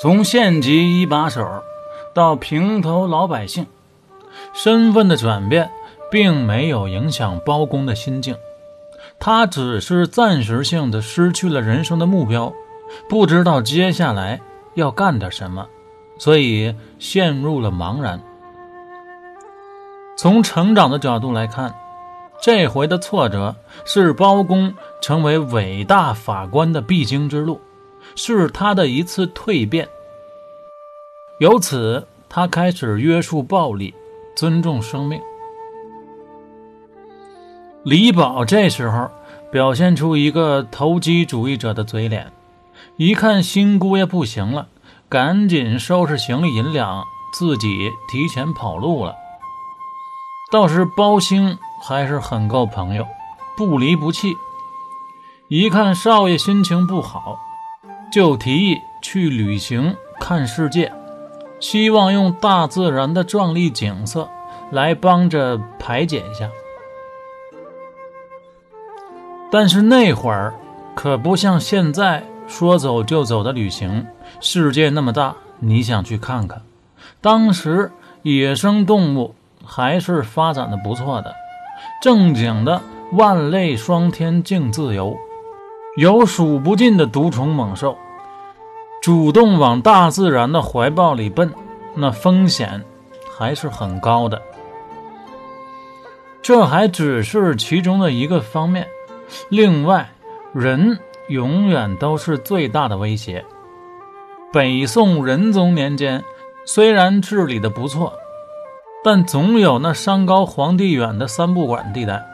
从县级一把手到平头老百姓，身份的转变并没有影响包公的心境，他只是暂时性的失去了人生的目标，不知道接下来要干点什么，所以陷入了茫然。从成长的角度来看，这回的挫折是包公成为伟大法官的必经之路。是他的一次蜕变，由此他开始约束暴力，尊重生命。李宝这时候表现出一个投机主义者的嘴脸，一看新姑爷不行了，赶紧收拾行李银两，自己提前跑路了。倒是包兴还是很够朋友，不离不弃。一看少爷心情不好。就提议去旅行看世界，希望用大自然的壮丽景色来帮着排解一下。但是那会儿可不像现在说走就走的旅行，世界那么大，你想去看看。当时野生动物还是发展的不错的，正经的万类霜天竞自由。有数不尽的毒虫猛兽，主动往大自然的怀抱里奔，那风险还是很高的。这还只是其中的一个方面，另外，人永远都是最大的威胁。北宋仁宗年间，虽然治理的不错，但总有那山高皇帝远的三不管地带，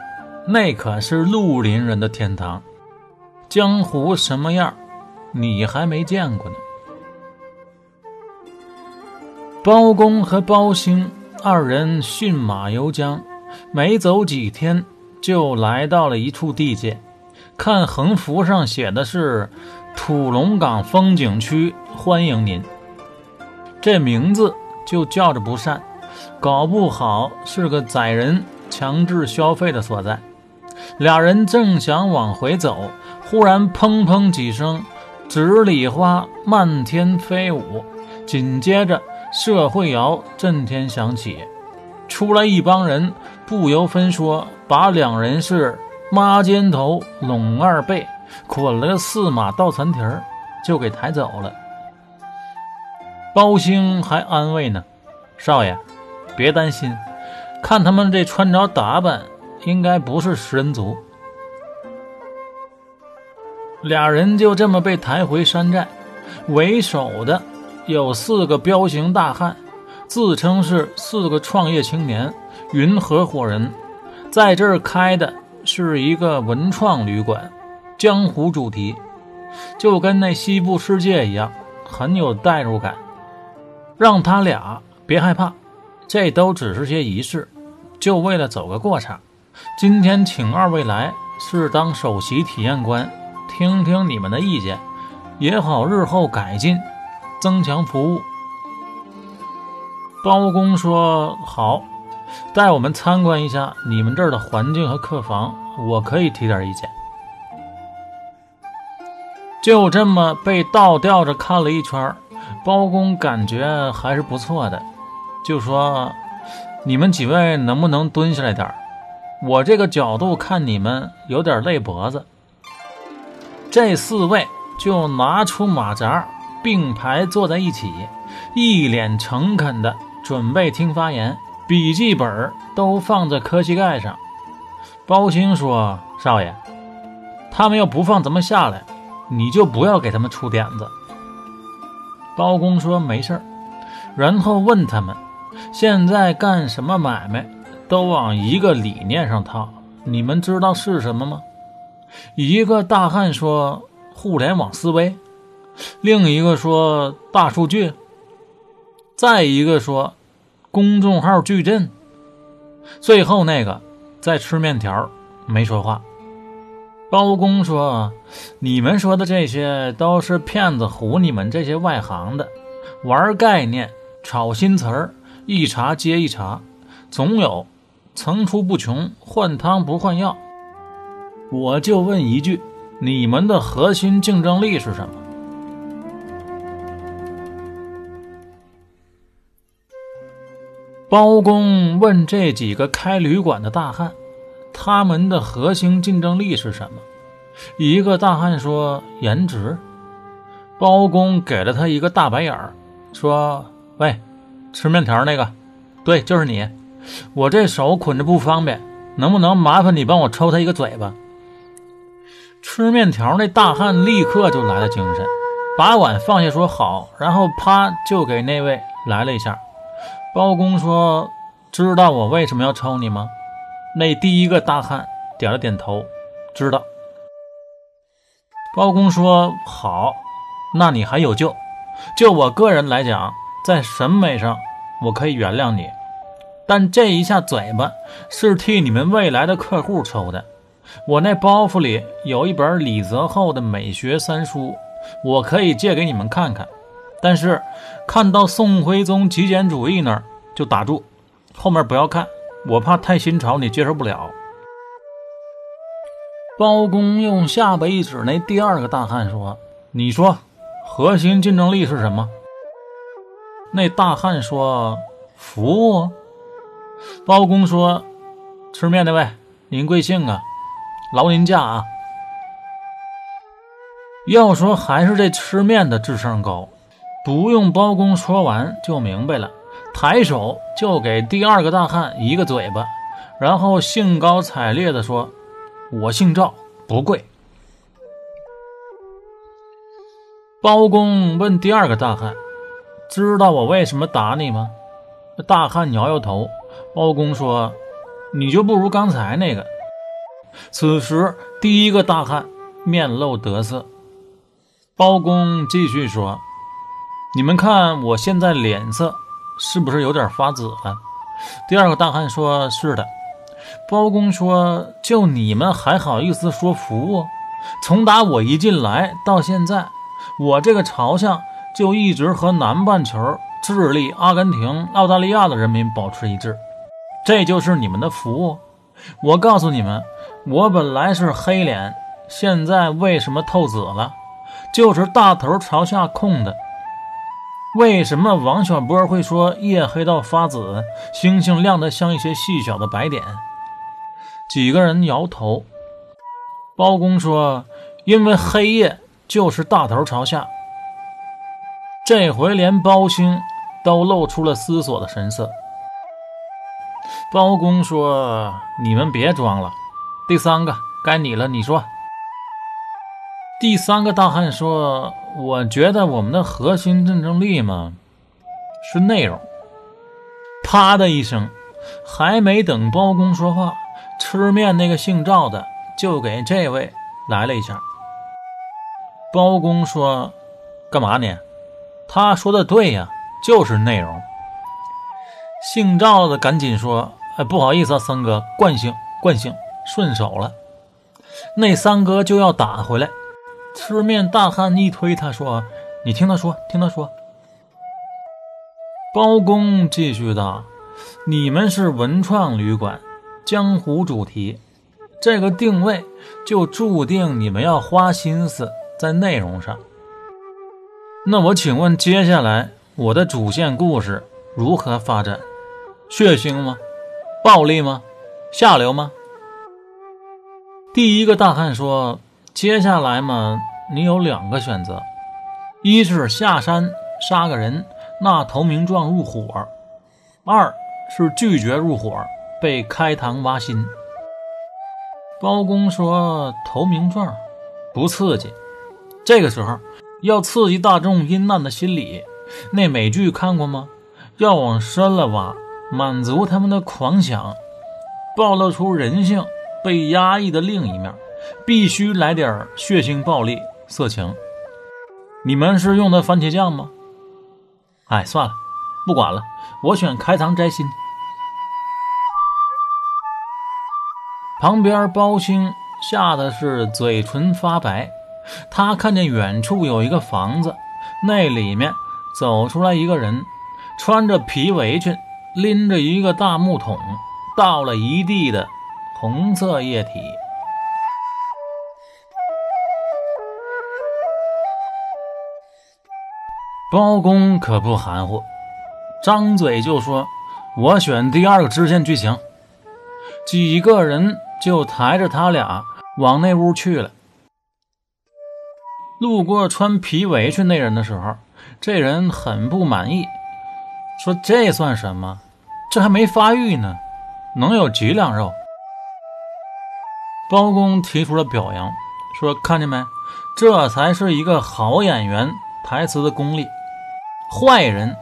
那可是绿林人的天堂。江湖什么样，你还没见过呢。包公和包兴二人驯马游江，没走几天，就来到了一处地界。看横幅上写的是“土龙岗风景区欢迎您”，这名字就叫着不善，搞不好是个宰人强制消费的所在。俩人正想往回走。忽然，砰砰几声，纸里花漫天飞舞。紧接着，社会摇震天响起，出来一帮人，不由分说，把两人是抹肩头、拢二背，捆了个四马倒残蹄儿，就给抬走了。包兴还安慰呢：“少爷，别担心，看他们这穿着打扮，应该不是食人族。”俩人就这么被抬回山寨，为首的有四个彪形大汉，自称是四个创业青年云合伙人，在这儿开的是一个文创旅馆，江湖主题，就跟那西部世界一样，很有代入感。让他俩别害怕，这都只是些仪式，就为了走个过场。今天请二位来，是当首席体验官。听听你们的意见，也好日后改进，增强服务。包公说：“好，带我们参观一下你们这儿的环境和客房，我可以提点意见。”就这么被倒吊着看了一圈，包公感觉还是不错的，就说：“你们几位能不能蹲下来点我这个角度看你们有点累脖子。”这四位就拿出马扎，并排坐在一起，一脸诚恳的准备听发言，笔记本都放在磕膝盖上。包青说：“少爷，他们要不放咱们下来，你就不要给他们出点子。”包公说：“没事然后问他们：“现在干什么买卖，都往一个理念上套，你们知道是什么吗？”一个大汉说：“互联网思维。”另一个说：“大数据。”再一个说：“公众号矩阵。”最后那个在吃面条，没说话。包公说：“你们说的这些都是骗子唬你们这些外行的，玩概念，炒新词儿，一茬接一茬，总有层出不穷，换汤不换药。”我就问一句你们的核心竞争力是什么？包公问这几个开旅馆的大汉他们的核心竞争力是什么？一个大汉说颜值包公给了他一个大白眼儿说喂吃面条那个对就是你。我这手捆着不方便能不能麻烦你帮我抽他一个嘴巴？吃面条那大汉立刻就来了精神，把碗放下说：“好。”然后啪就给那位来了一下。包公说：“知道我为什么要抽你吗？”那第一个大汉点了点头，知道。包公说：“好，那你还有救。就我个人来讲，在审美上我可以原谅你，但这一下嘴巴是替你们未来的客户抽的。我那包袱里有一本李泽厚的美学三书，我可以借给你们看看。”但是看到宋徽宗极简主义那儿就打住，后面不要看，我怕太新潮你接受不了。包公用下巴一指那第二个大汉说：“你说，核心竞争力是什么？”那大汉说：“服务。”包公说：“吃面那位，您贵姓啊？劳您驾啊。”要说还是这吃面的智商高。不用包公说完就明白了，抬手就给第二个大汉一个嘴巴，然后兴高采烈地说：“我姓赵，不贵。”包公问第二个大汉：“知道我为什么打你吗？”大汉摇摇头。包公说：“你就不如刚才那个。”此时，第一个大汉面露得色。包公继续说。你们看我现在脸色是不是有点发紫了？第二个大汉说：“是的。”包公说：“就你们还好意思说服务？从打我一进来到现在，我这个朝向就一直和南半球、智利、阿根廷、澳大利亚的人民保持一致，这就是你们的服务。我告诉你们，我本来是黑脸，现在为什么透紫了？就是大头朝下空的。”为什么王小波会说夜黑到发紫，星星亮得像一些细小的白点？几个人摇头。包公说：“因为黑夜就是大头朝下。”这回连包青都露出了思索的神色。包公说：“你们别装了，第三个该你了，你说。”第三个大汉说。我觉得我们的核心竞争力嘛，是内容。啪的一声，还没等包公说话，吃面那个姓赵的就给这位来了一下。包公说：“干嘛呢？”他说的对呀，就是内容。姓赵的赶紧说：“哎，不好意思啊，三哥，惯性，惯性，顺手了。”那三哥就要打回来。吃面大汉一推他说：“你听他说，听他说。”包公继续道：“你们是文创旅馆，江湖主题，这个定位就注定你们要花心思在内容上。那我请问，接下来我的主线故事如何发展？血腥吗？暴力吗？下流吗？”第一个大汉说。接下来嘛，你有两个选择：一是下山杀个人，纳投名状入伙；二是拒绝入伙，被开膛挖心。包公说：“投名状不刺激，这个时候要刺激大众阴暗的心理。那美剧看过吗？要往深了挖，满足他们的狂想，暴露出人性被压抑的另一面。”必须来点血腥、暴力、色情。你们是用的番茄酱吗？哎，算了，不管了，我选开膛摘心。旁边包青吓得是嘴唇发白，他看见远处有一个房子，那里面走出来一个人，穿着皮围裙，拎着一个大木桶，倒了一地的红色液体。包公可不含糊，张嘴就说：“我选第二个支线剧情。几个人就抬着他俩往那屋去了。路过穿皮围裙那人的时候，这人很不满意，说：“这算什么？这还没发育呢，能有几两肉？”包公提出了表扬，说：“看见没？这才是一个好演员台词的功力。坏人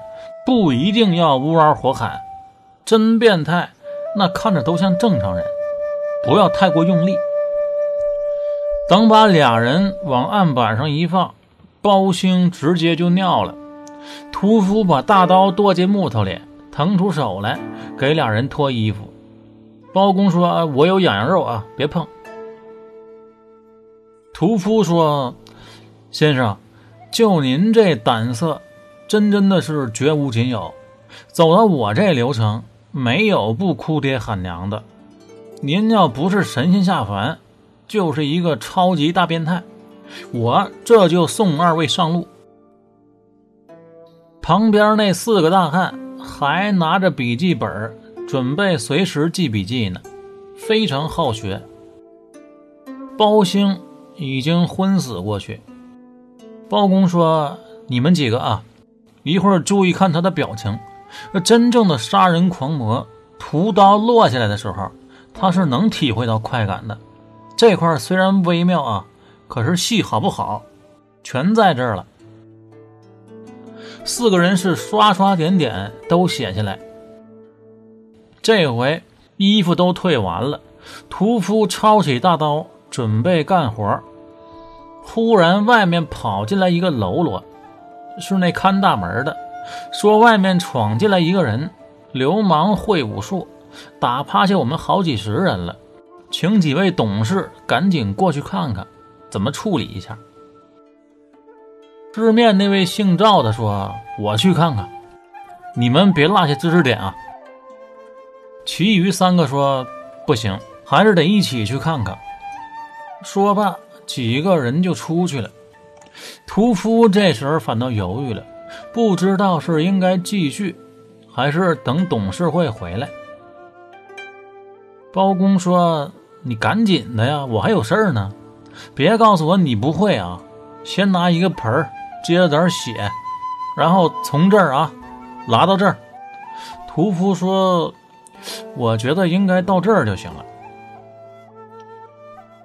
不一定要乌嗷火喊，真变态。”那看着都像正常人，不要太过用力。等把俩人往案板上一放，包兴直接就尿了。屠夫把大刀剁进木头里，腾出手来给俩人脱衣服。包公说：“我有痒痒肉啊，别碰。”屠夫说：“先生，就您这胆色，真真的是绝无仅有。走到我这流程。”没有不哭爹喊娘的，您要不是神仙下凡，就是一个超级大变态。我这就送二位上路。旁边那四个大汉还拿着笔记本，准备随时记笔记呢，非常好学。包兴已经昏死过去。包公说：“你们几个啊，一会儿注意看他的表情。”真正的杀人狂魔，屠刀落下来的时候，他是能体会到快感的。这块虽然微妙啊，可是戏好不好，全在这儿了。四个人是刷刷点点都写下来。这回衣服都退完了，屠夫抄起大刀准备干活，忽然外面跑进来一个喽啰，是那看大门的。说外面闯进来一个人，流氓会武术，打趴下我们好几十人了，请几位董事赶紧过去看看，怎么处理一下。对面那位姓赵的说：“我去看看，你们别落下知识点啊。”其余三个说：“不行，还是得一起去看看。”说罢，几个人就出去了。屠夫这时候反倒犹豫了。不知道是应该继续，还是等董事会回来。包公说：“你赶紧的呀，我还有事儿呢。别告诉我你不会啊！先拿一个盆儿接了点血，然后从这儿啊拉到这儿。”屠夫说：“我觉得应该到这儿就行了。”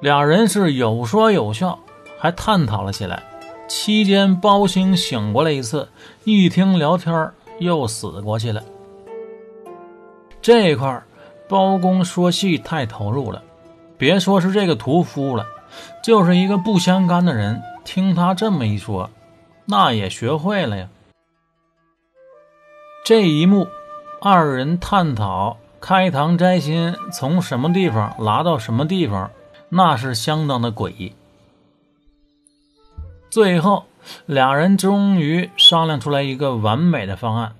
俩人是有说有笑，还探讨了起来。期间，包兴醒过来一次，一听聊天又死过去了。这块包公说戏太投入了，别说是这个屠夫了，就是一个不相干的人，听他这么一说，那也学会了呀。这一幕，二人探讨开膛摘心从什么地方拉到什么地方，那是相当的诡异。最后，俩人终于商量出来一个完美的方案，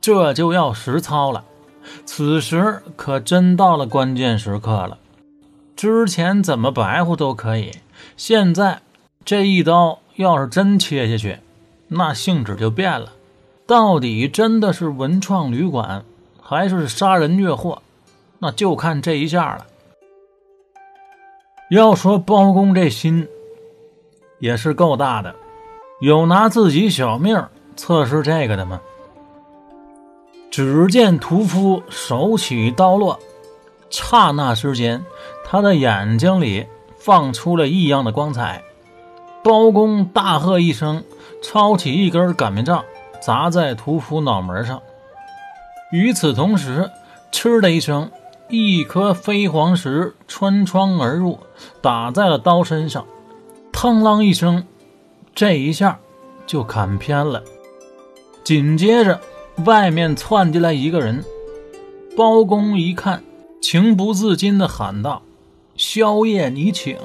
这就要实操了。此时可真到了关键时刻了。之前怎么白活都可以，现在这一刀要是真切下去，那性质就变了。到底真的是文创旅馆，还是杀人越货？那就看这一下了。要说包公这心。也是够大的，有拿自己小命测试这个的吗？只见屠夫手起刀落，刹那之间，他的眼睛里放出了异样的光彩。包公大喝一声，抄起一根擀面杖砸在屠夫脑门上。与此同时，嗤的一声，一颗飞黄石穿窗而入，打在了刀身上。嘡啷一声，这一下就砍偏了。紧接着，外面窜进来一个人。包公一看，情不自禁地喊道：“宵夜，你请。”